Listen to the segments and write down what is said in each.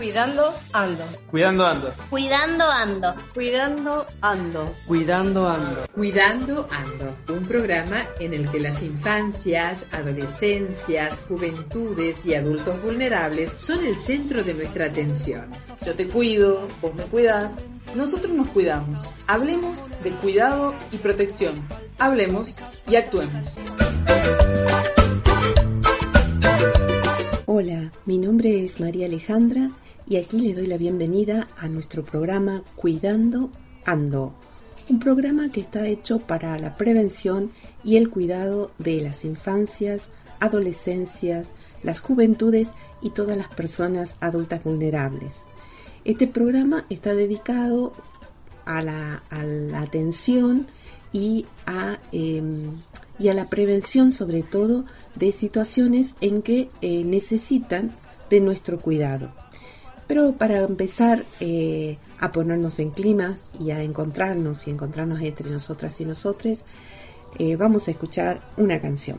Cuidando ando. Cuidando ando. Cuidando ando. Cuidando ando. Cuidando ando. Cuidando ando. Un programa en el que las infancias, adolescencias, juventudes y adultos vulnerables son el centro de nuestra atención. Yo te cuido, vos me cuidas, nosotros nos cuidamos. Hablemos de cuidado y protección. Hablemos y actuemos. Hola, mi nombre es María Alejandra y aquí le doy la bienvenida a nuestro programa Cuidando Ando, un programa que está hecho para la prevención y el cuidado de las infancias, adolescencias, las juventudes y todas las personas adultas vulnerables. Este programa está dedicado a la, atención y a, em, y a la prevención sobre todo de situaciones en que eh, necesitan de nuestro cuidado. Pero para empezar eh, a ponernos en clima y a encontrarnos y encontrarnos entre nosotras y nosotros, eh, vamos a escuchar una canción.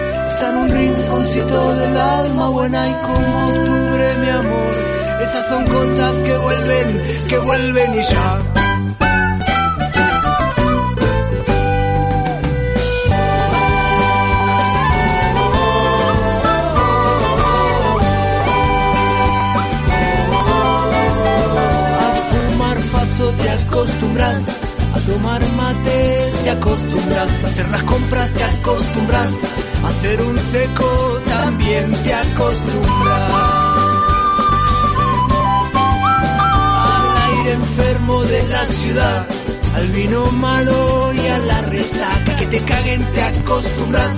en un rinconcito del alma buena y como octubre, mi amor. Esas son cosas que vuelven, que vuelven y ya. A fumar faso te acostumbras, a tomar mate te acostumbras, a hacer las compras te acostumbras Hacer un seco también te acostumbras. Al aire enfermo de la ciudad, al vino malo y a la resaca que te caguen te acostumbras.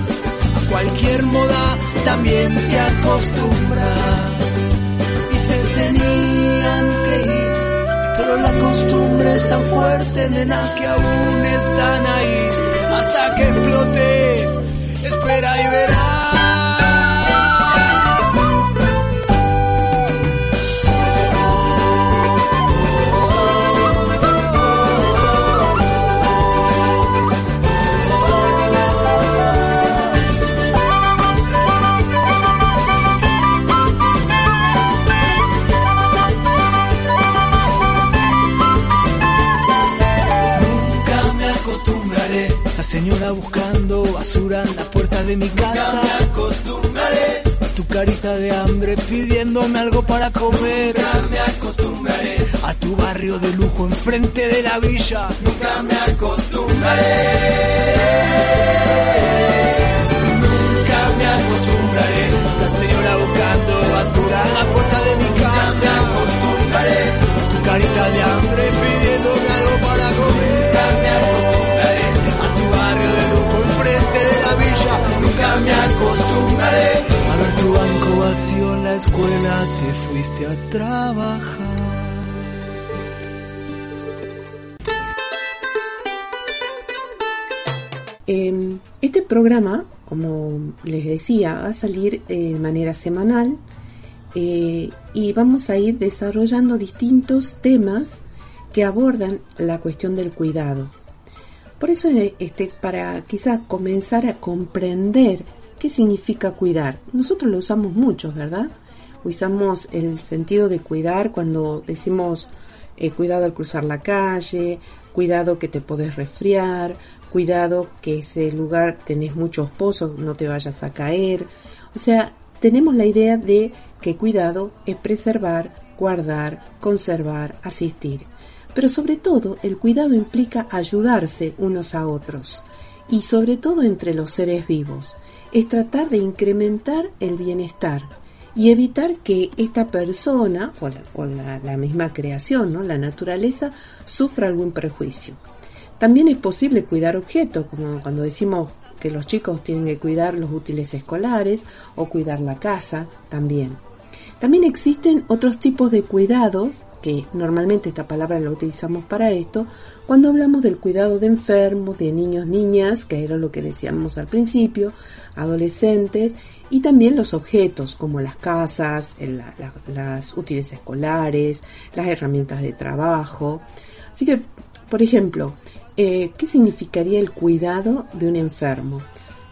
A cualquier moda también te acostumbras. Y se tenían que ir, pero la costumbre es tan fuerte, nena, que aún están ahí hasta que explote espera y verá. De mi casa. Nunca me acostumbraré a tu carita de hambre pidiéndome algo para comer. Nunca me acostumbraré a tu barrio de lujo enfrente de la villa. Nunca me acostumbraré. Nunca me acostumbraré a esa señora buscando basura en la puerta de mi casa. Nunca me acostumbraré a tu carita de hambre pidiéndome a trabajar. Eh, este programa, como les decía, va a salir eh, de manera semanal eh, y vamos a ir desarrollando distintos temas que abordan la cuestión del cuidado. Por eso, este, para quizás comenzar a comprender qué significa cuidar, nosotros lo usamos mucho, ¿verdad? Usamos el sentido de cuidar cuando decimos eh, cuidado al cruzar la calle, cuidado que te podés resfriar, cuidado que ese lugar tenés muchos pozos, no te vayas a caer. O sea, tenemos la idea de que cuidado es preservar, guardar, conservar, asistir. Pero sobre todo, el cuidado implica ayudarse unos a otros y sobre todo entre los seres vivos. Es tratar de incrementar el bienestar y evitar que esta persona o la, misma creación, ¿no? la naturaleza, sufra algún perjuicio. También es posible cuidar objetos, como cuando decimos que los chicos tienen que cuidar los útiles escolares o cuidar la casa también. También existen otros tipos de cuidados, que normalmente esta palabra la utilizamos para esto, cuando hablamos del cuidado de enfermos, de niños, niñas, que era lo que decíamos al principio, adolescentes, y también los objetos como las casas, las útiles escolares, las herramientas de trabajo. Así que, por ejemplo, eh, ¿qué significaría el cuidado de un enfermo?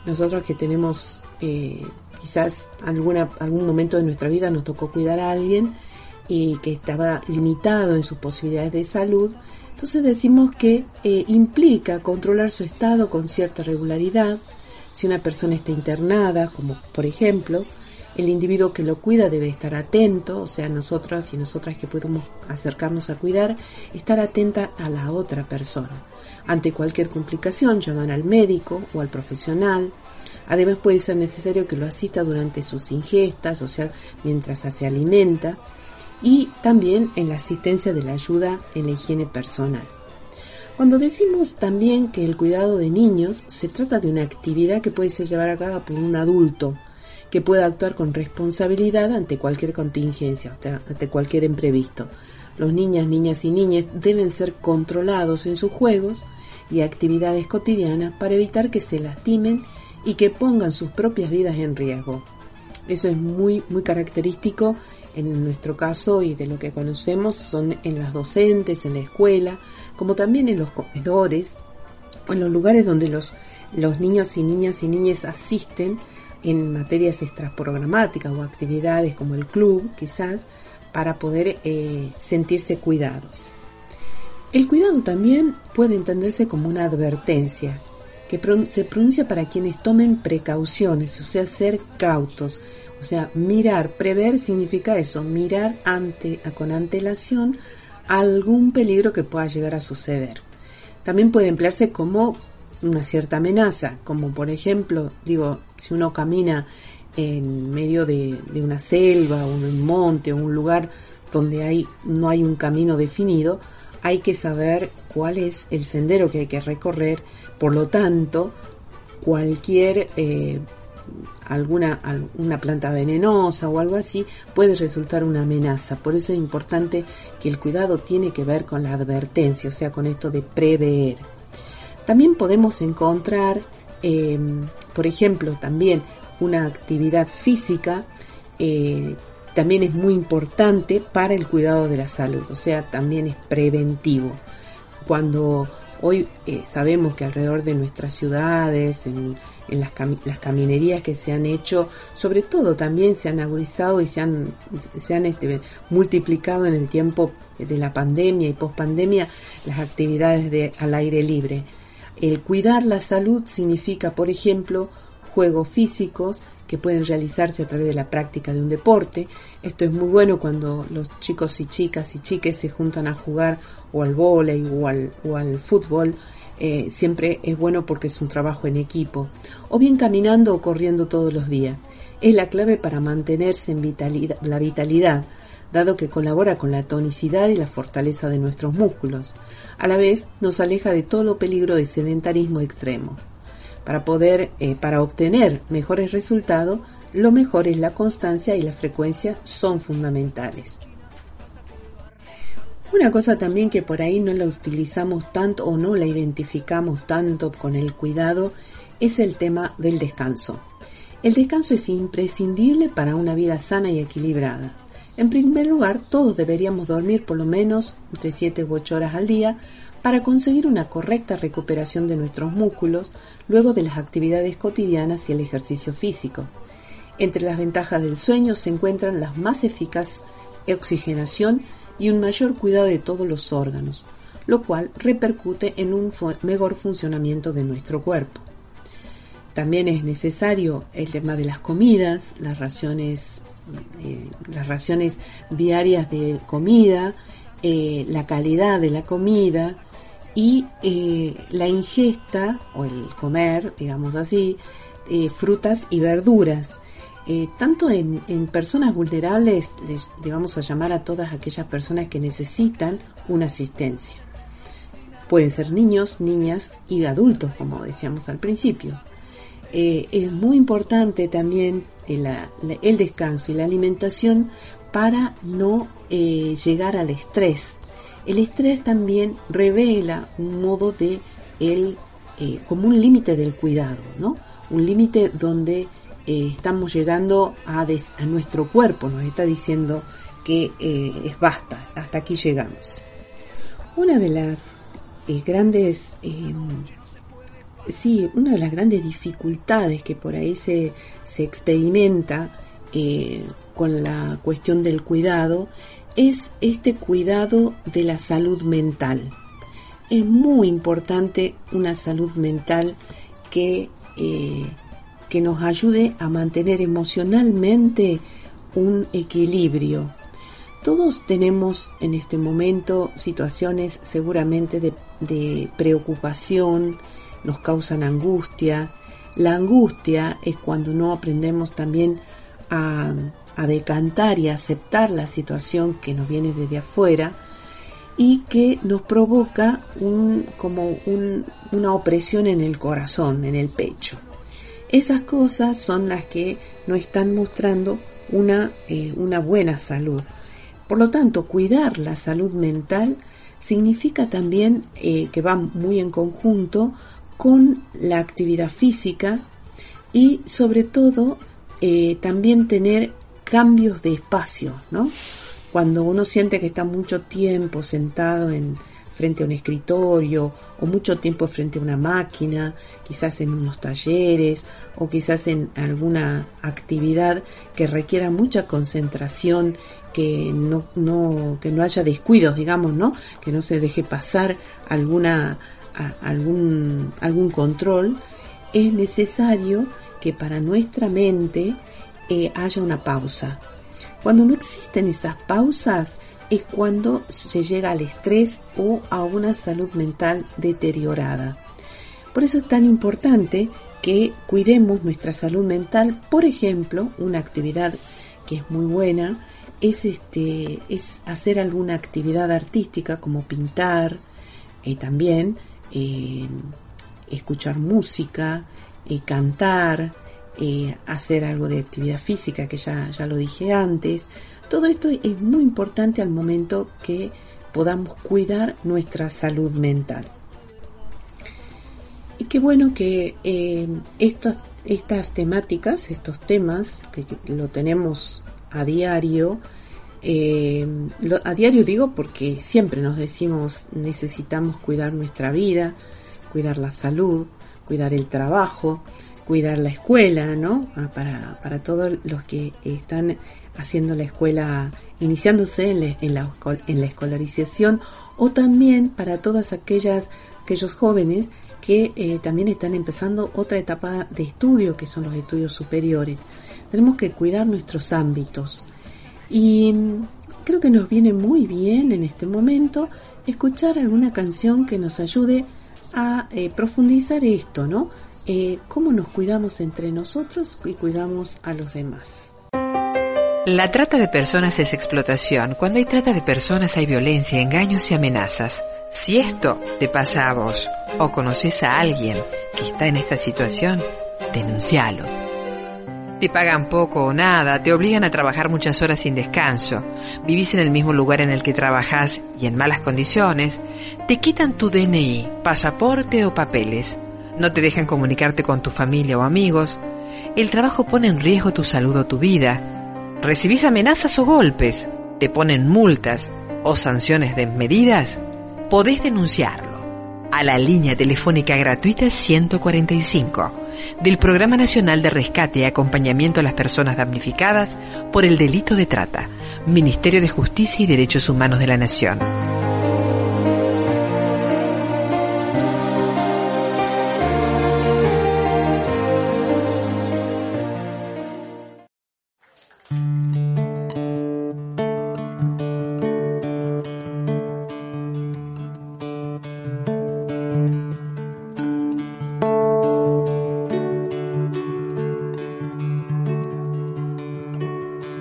Nosotros que tenemos eh, quizás alguna, algún momento de nuestra vida nos tocó cuidar a alguien y que estaba limitado en sus posibilidades de salud, entonces decimos que eh, implica controlar su estado con cierta regularidad, si una persona está internada, como por ejemplo, el individuo que lo cuida debe estar atento, o sea, nosotras y nosotras que podemos acercarnos a cuidar, estar atenta a la otra persona. Ante cualquier complicación, llamar al médico o al profesional. Además puede ser necesario que lo asista durante sus ingestas, o sea, mientras se alimenta, y también en la asistencia de la ayuda en la higiene personal. Cuando decimos también que el cuidado de niños se trata de una actividad que puede ser llevada a cabo por un adulto, que pueda actuar con responsabilidad ante cualquier contingencia, ante cualquier imprevisto. Los niñas, niñas y niñas deben ser controlados en sus juegos y actividades cotidianas para evitar que se lastimen y que pongan sus propias vidas en riesgo. Eso es muy, muy característico en nuestro caso y de lo que conocemos son en las docentes, en la escuela, como también en los comedores o en los lugares donde los, los niños y niñas y niñas asisten en materias extraprogramáticas o actividades como el club, quizás, para poder eh, sentirse cuidados. El cuidado también puede entenderse como una advertencia, que se pronuncia para quienes tomen precauciones, o sea, ser cautos, o sea, mirar, prever significa eso, mirar ante, con antelación algún peligro que pueda llegar a suceder. También puede emplearse como una cierta amenaza, como por ejemplo, digo, si uno camina en medio de, una selva o un monte o un lugar donde hay, no hay un camino definido, hay que saber cuál es el sendero que hay que recorrer, por lo tanto, cualquier eh, alguna una planta venenosa o algo así puede resultar una amenaza. Por eso es importante que el cuidado tiene que ver con la advertencia, o sea, con esto de prever. También podemos encontrar, em, por ejemplo, también una actividad física eh, también es muy importante para el cuidado de la salud, o sea, también es preventivo. Cuando hoy eh, sabemos que alrededor de nuestras ciudades, en, en las, las, caminerías que se han hecho, sobre todo también se han agudizado y se han, se han este, multiplicado en el tiempo de la pandemia y pospandemia las actividades de, al aire libre. El cuidar la salud significa, por ejemplo, juegos físicos que pueden realizarse a través de la práctica de un deporte. Esto es muy bueno cuando los chicos y chicas y chiques se juntan a jugar o al vóley o al, o al fútbol eh, siempre es bueno porque es un trabajo en equipo, o bien caminando o corriendo todos los días. Es la clave para mantenerse en la vitalidad, dado que colabora con la tonicidad y la fortaleza de nuestros músculos. A la vez nos aleja de todo peligro de sedentarismo extremo. Para poder, eh, para obtener mejores resultados, lo mejor es la constancia y la frecuencia son fundamentales. Una cosa también que por ahí no la utilizamos tanto o no la identificamos tanto con el cuidado es el tema del descanso. El descanso es imprescindible para una vida sana y equilibrada. En primer lugar, todos deberíamos dormir por lo menos entre 7 u 8 horas al día para conseguir una correcta recuperación de nuestros músculos luego de las actividades cotidianas y el ejercicio físico. Entre las ventajas del sueño se encuentran las más eficaz oxigenación y un mayor cuidado de todos los órganos, lo cual repercute en un mejor funcionamiento de nuestro cuerpo. También es necesario el tema de las comidas, las raciones, eh, las raciones diarias de comida, eh, la calidad de la comida y eh, la ingesta o el comer, digamos así, frutas y verduras. tanto en, personas vulnerables, les, les vamos a llamar a todas aquellas personas que necesitan una asistencia. Pueden ser niños, niñas y adultos, como decíamos al principio. Eh, es muy importante también el, descanso y la alimentación para no eh, llegar al estrés. El estrés también revela un modo de el, eh, como un límite del cuidado, ¿no? Un límite donde estamos llegando a, nuestro cuerpo, nos está diciendo que es basta, hasta aquí llegamos. Una de las grandes sí, una de las grandes dificultades que por ahí se, se experimenta eh, con la cuestión del cuidado es este cuidado de la salud mental. Es muy importante una salud mental que, eh, que nos ayude a mantener emocionalmente un equilibrio. Todos tenemos en este momento situaciones seguramente de, de preocupación, nos causan angustia. La angustia es cuando no aprendemos también a, decantar y a aceptar la situación que nos viene desde afuera y que nos provoca un, como una opresión en el corazón, en el pecho. Esas cosas son las que nos están mostrando una, eh, una buena salud. Por lo tanto, cuidar la salud mental significa también eh, que va muy en conjunto con la actividad física y sobre todo eh, también tener cambios de espacio, ¿no? Cuando uno siente que está mucho tiempo sentado en frente a un escritorio o mucho tiempo frente a una máquina, quizás en unos talleres o quizás en alguna actividad que requiera mucha concentración, que no, que no haya descuidos, digamos, ¿no? Que no se deje pasar alguna algún, algún control, es necesario que para nuestra mente haya una pausa. Cuando no existen esas pausas es cuando se llega al estrés o a una salud mental deteriorada. Por eso es tan importante que cuidemos nuestra salud mental. Por ejemplo, una actividad que es muy buena es este es hacer alguna actividad artística como pintar, eh, también eh, escuchar música, eh, cantar, eh, hacer algo de actividad física, que ya, ya lo dije antes. Todo esto es muy importante al momento que podamos cuidar nuestra salud mental. Y qué bueno que estas temáticas, estos temas, que, lo tenemos a diario, eh, a diario digo porque siempre nos decimos necesitamos cuidar nuestra vida, cuidar la salud, cuidar el trabajo, cuidar la escuela, ¿no? Ah, para, para todos los que están haciendo la escuela, iniciándose en, la, en la escolarización, o también para todas aquellas, aquellos jóvenes que eh, también están empezando otra etapa de estudio, que son los estudios superiores. Tenemos que cuidar nuestros ámbitos, y creo que nos viene muy bien en este momento escuchar alguna canción que nos ayude a eh, profundizar esto, ¿no? Eh, cómo nos cuidamos entre nosotros y cuidamos a los demás. La trata de personas es explotación. Cuando hay trata de personas hay violencia, engaños y amenazas. Si esto te pasa a vos o conoces a alguien que está en esta situación, denuncialo. Te pagan poco o nada, te obligan a trabajar muchas horas sin descanso, vivís en el mismo lugar en el que trabajás y en malas condiciones, te quitan tu DNI, pasaporte o papeles, no te dejan comunicarte con tu familia o amigos, el trabajo pone en riesgo tu salud o tu vida, recibís amenazas o golpes, te ponen multas o sanciones desmedidas, podés denunciarlo. a la línea telefónica gratuita 145 del Programa Nacional de Rescate y Acompañamiento a las Personas Damnificadas por el Delito de Trata, Ministerio de Justicia y Derechos Humanos de la Nación.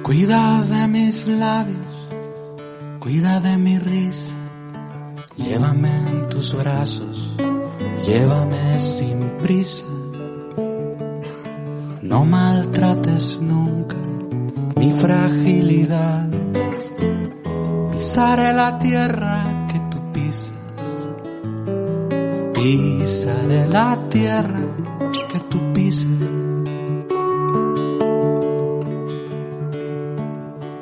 Cuida de mis labios, cuida de mi risa, llévame en tus brazos, llévame sin prisa. No maltrates nunca mi fragilidad, pisaré la tierra que tú pisas, pisaré la tierra que tú pisas.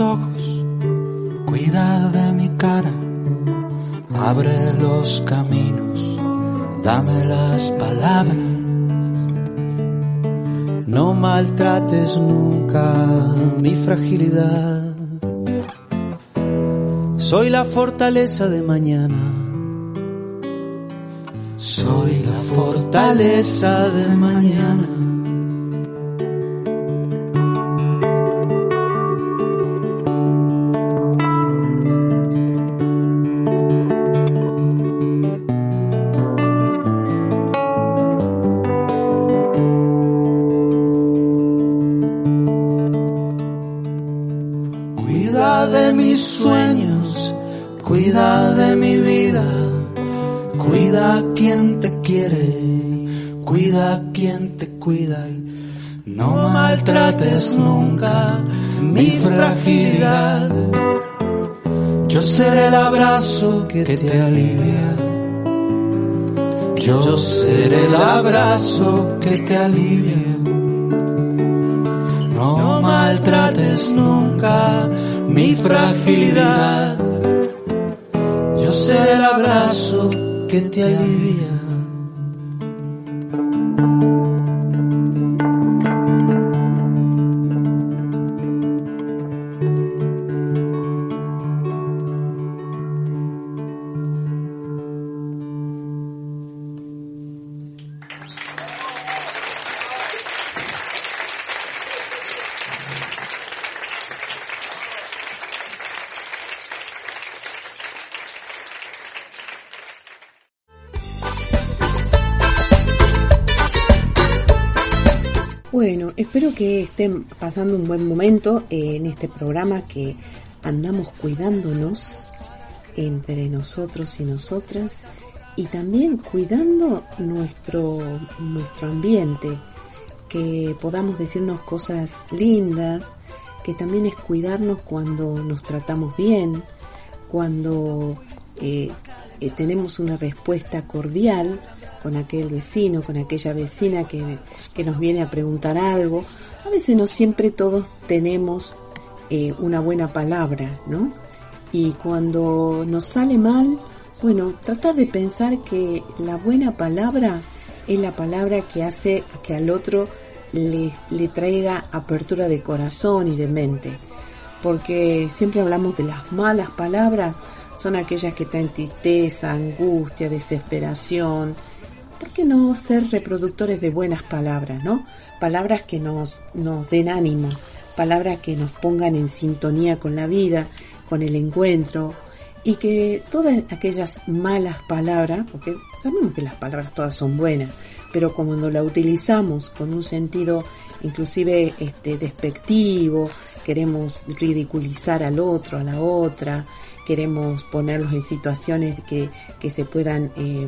Ojos, cuida de mi cara, abre los caminos, dame las palabras. No maltrates nunca mi fragilidad. Soy la fortaleza de mañana. Soy la fortaleza de mañana. Maltrates nunca mi fragilidad. Yo seré el abrazo que te alivia. Yo seré el abrazo que te alivia. No maltrates nunca mi fragilidad. Yo seré el abrazo que te alivia. Espero que estén pasando un buen momento eh, en este programa que andamos cuidándonos entre nosotros y nosotras y también cuidando nuestro, nuestro ambiente, que podamos decirnos cosas lindas, que también es cuidarnos cuando nos tratamos bien, cuando eh, eh, tenemos una respuesta cordial con aquel vecino, con aquella vecina que, que nos viene a preguntar algo. A veces no siempre todos tenemos eh, una buena palabra, ¿no? Y cuando nos sale mal, bueno, tratar de pensar que la buena palabra es la palabra que hace que al otro le, le traiga apertura de corazón y de mente. porque siempre hablamos de las malas palabras, son aquellas que traen tristeza, angustia, desesperación. ¿Por qué no ser reproductores de buenas palabras, no? Palabras que nos, nos den ánimo, palabras que nos pongan en sintonía con la vida, con el encuentro, y que todas aquellas malas palabras, porque sabemos que las palabras todas son buenas, pero cuando la utilizamos con un sentido inclusive este despectivo, queremos ridiculizar al otro, a la otra, queremos ponerlos en situaciones que, que se puedan eh,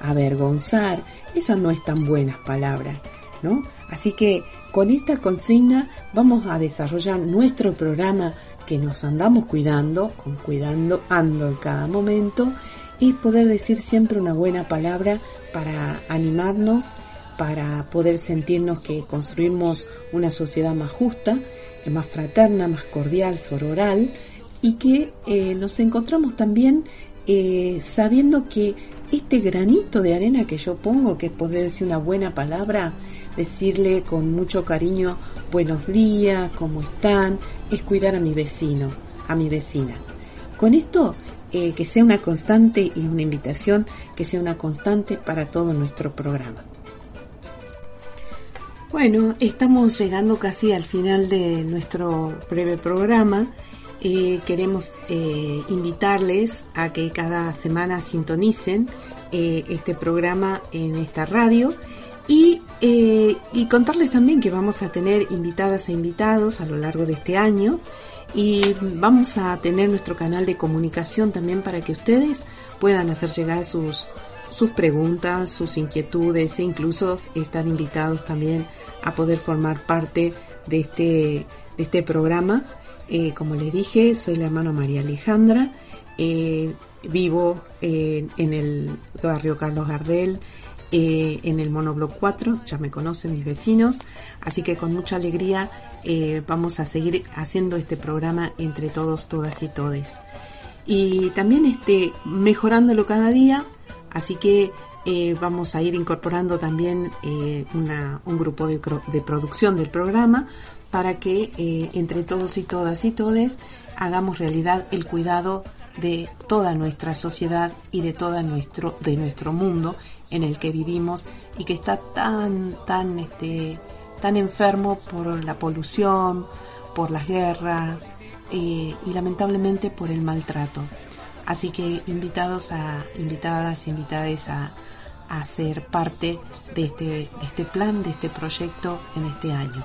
avergonzar, esas no es tan buenas palabras, ¿no? Así que con esta consigna vamos a desarrollar nuestro programa que nos andamos cuidando, con cuidando ando en cada momento y poder decir siempre una buena palabra para animarnos, para poder sentirnos que construimos una sociedad más justa, más fraterna, más cordial, sororal y que eh, nos encontramos también eh, sabiendo que este granito de arena que yo pongo, que es poder decir una buena palabra, decirle con mucho cariño buenos días, cómo están, es cuidar a mi vecino, a mi vecina. Con esto, eh, que sea una constante y una invitación que sea una constante para todo nuestro programa. Bueno, estamos llegando casi al final de nuestro breve programa. Eh, queremos eh, invitarles a que cada semana sintonicen este programa en esta radio y, eh, y contarles también que vamos a tener invitadas e invitados a lo largo de este año y vamos a tener nuestro canal de comunicación también para que ustedes puedan hacer llegar sus, sus preguntas, sus inquietudes e incluso estar invitados también a poder formar parte de este, de este programa. Eh, como les dije, soy la hermana María Alejandra, eh, vivo en el barrio Carlos Gardel, eh, en el Monobloc 4, ya me conocen mis vecinos, así que con mucha alegría eh, vamos a seguir haciendo este programa entre todos, todas y todes. Y también este, mejorándolo cada día, así que eh, vamos a ir incorporando también un grupo de, de, producción del programa para que entre todos y todas y todes hagamos realidad el cuidado de toda nuestra sociedad y de todo nuestro, de nuestro mundo en el que vivimos y que está tan, tan, este, tan enfermo por la polución, por las guerras eh, y lamentablemente por el maltrato. Así que invitados a, invitadas, invitadas a, a ser parte de este, de este plan, de este proyecto en este año.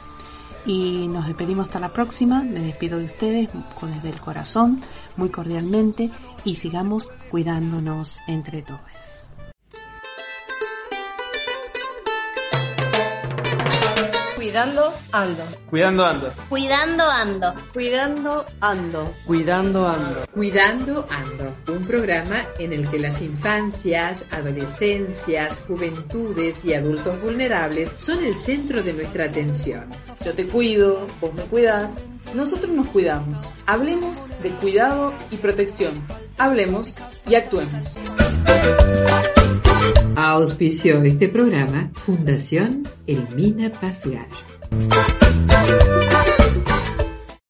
Y nos despedimos hasta la próxima, me despido de ustedes desde el corazón, muy cordialmente, y sigamos cuidándonos entre todos. Cuidando ando. Cuidando ando. Cuidando ando. Cuidando ando. Cuidando ando. Cuidando ando. Un programa en el que las infancias, adolescencias, juventudes y adultos vulnerables son el centro de nuestra atención. Yo te cuido, vos me cuidas, nosotros nos cuidamos. Hablemos de cuidado y protección. Hablemos y actuemos. Auspició este programa Fundación Elmina Paz Gallo.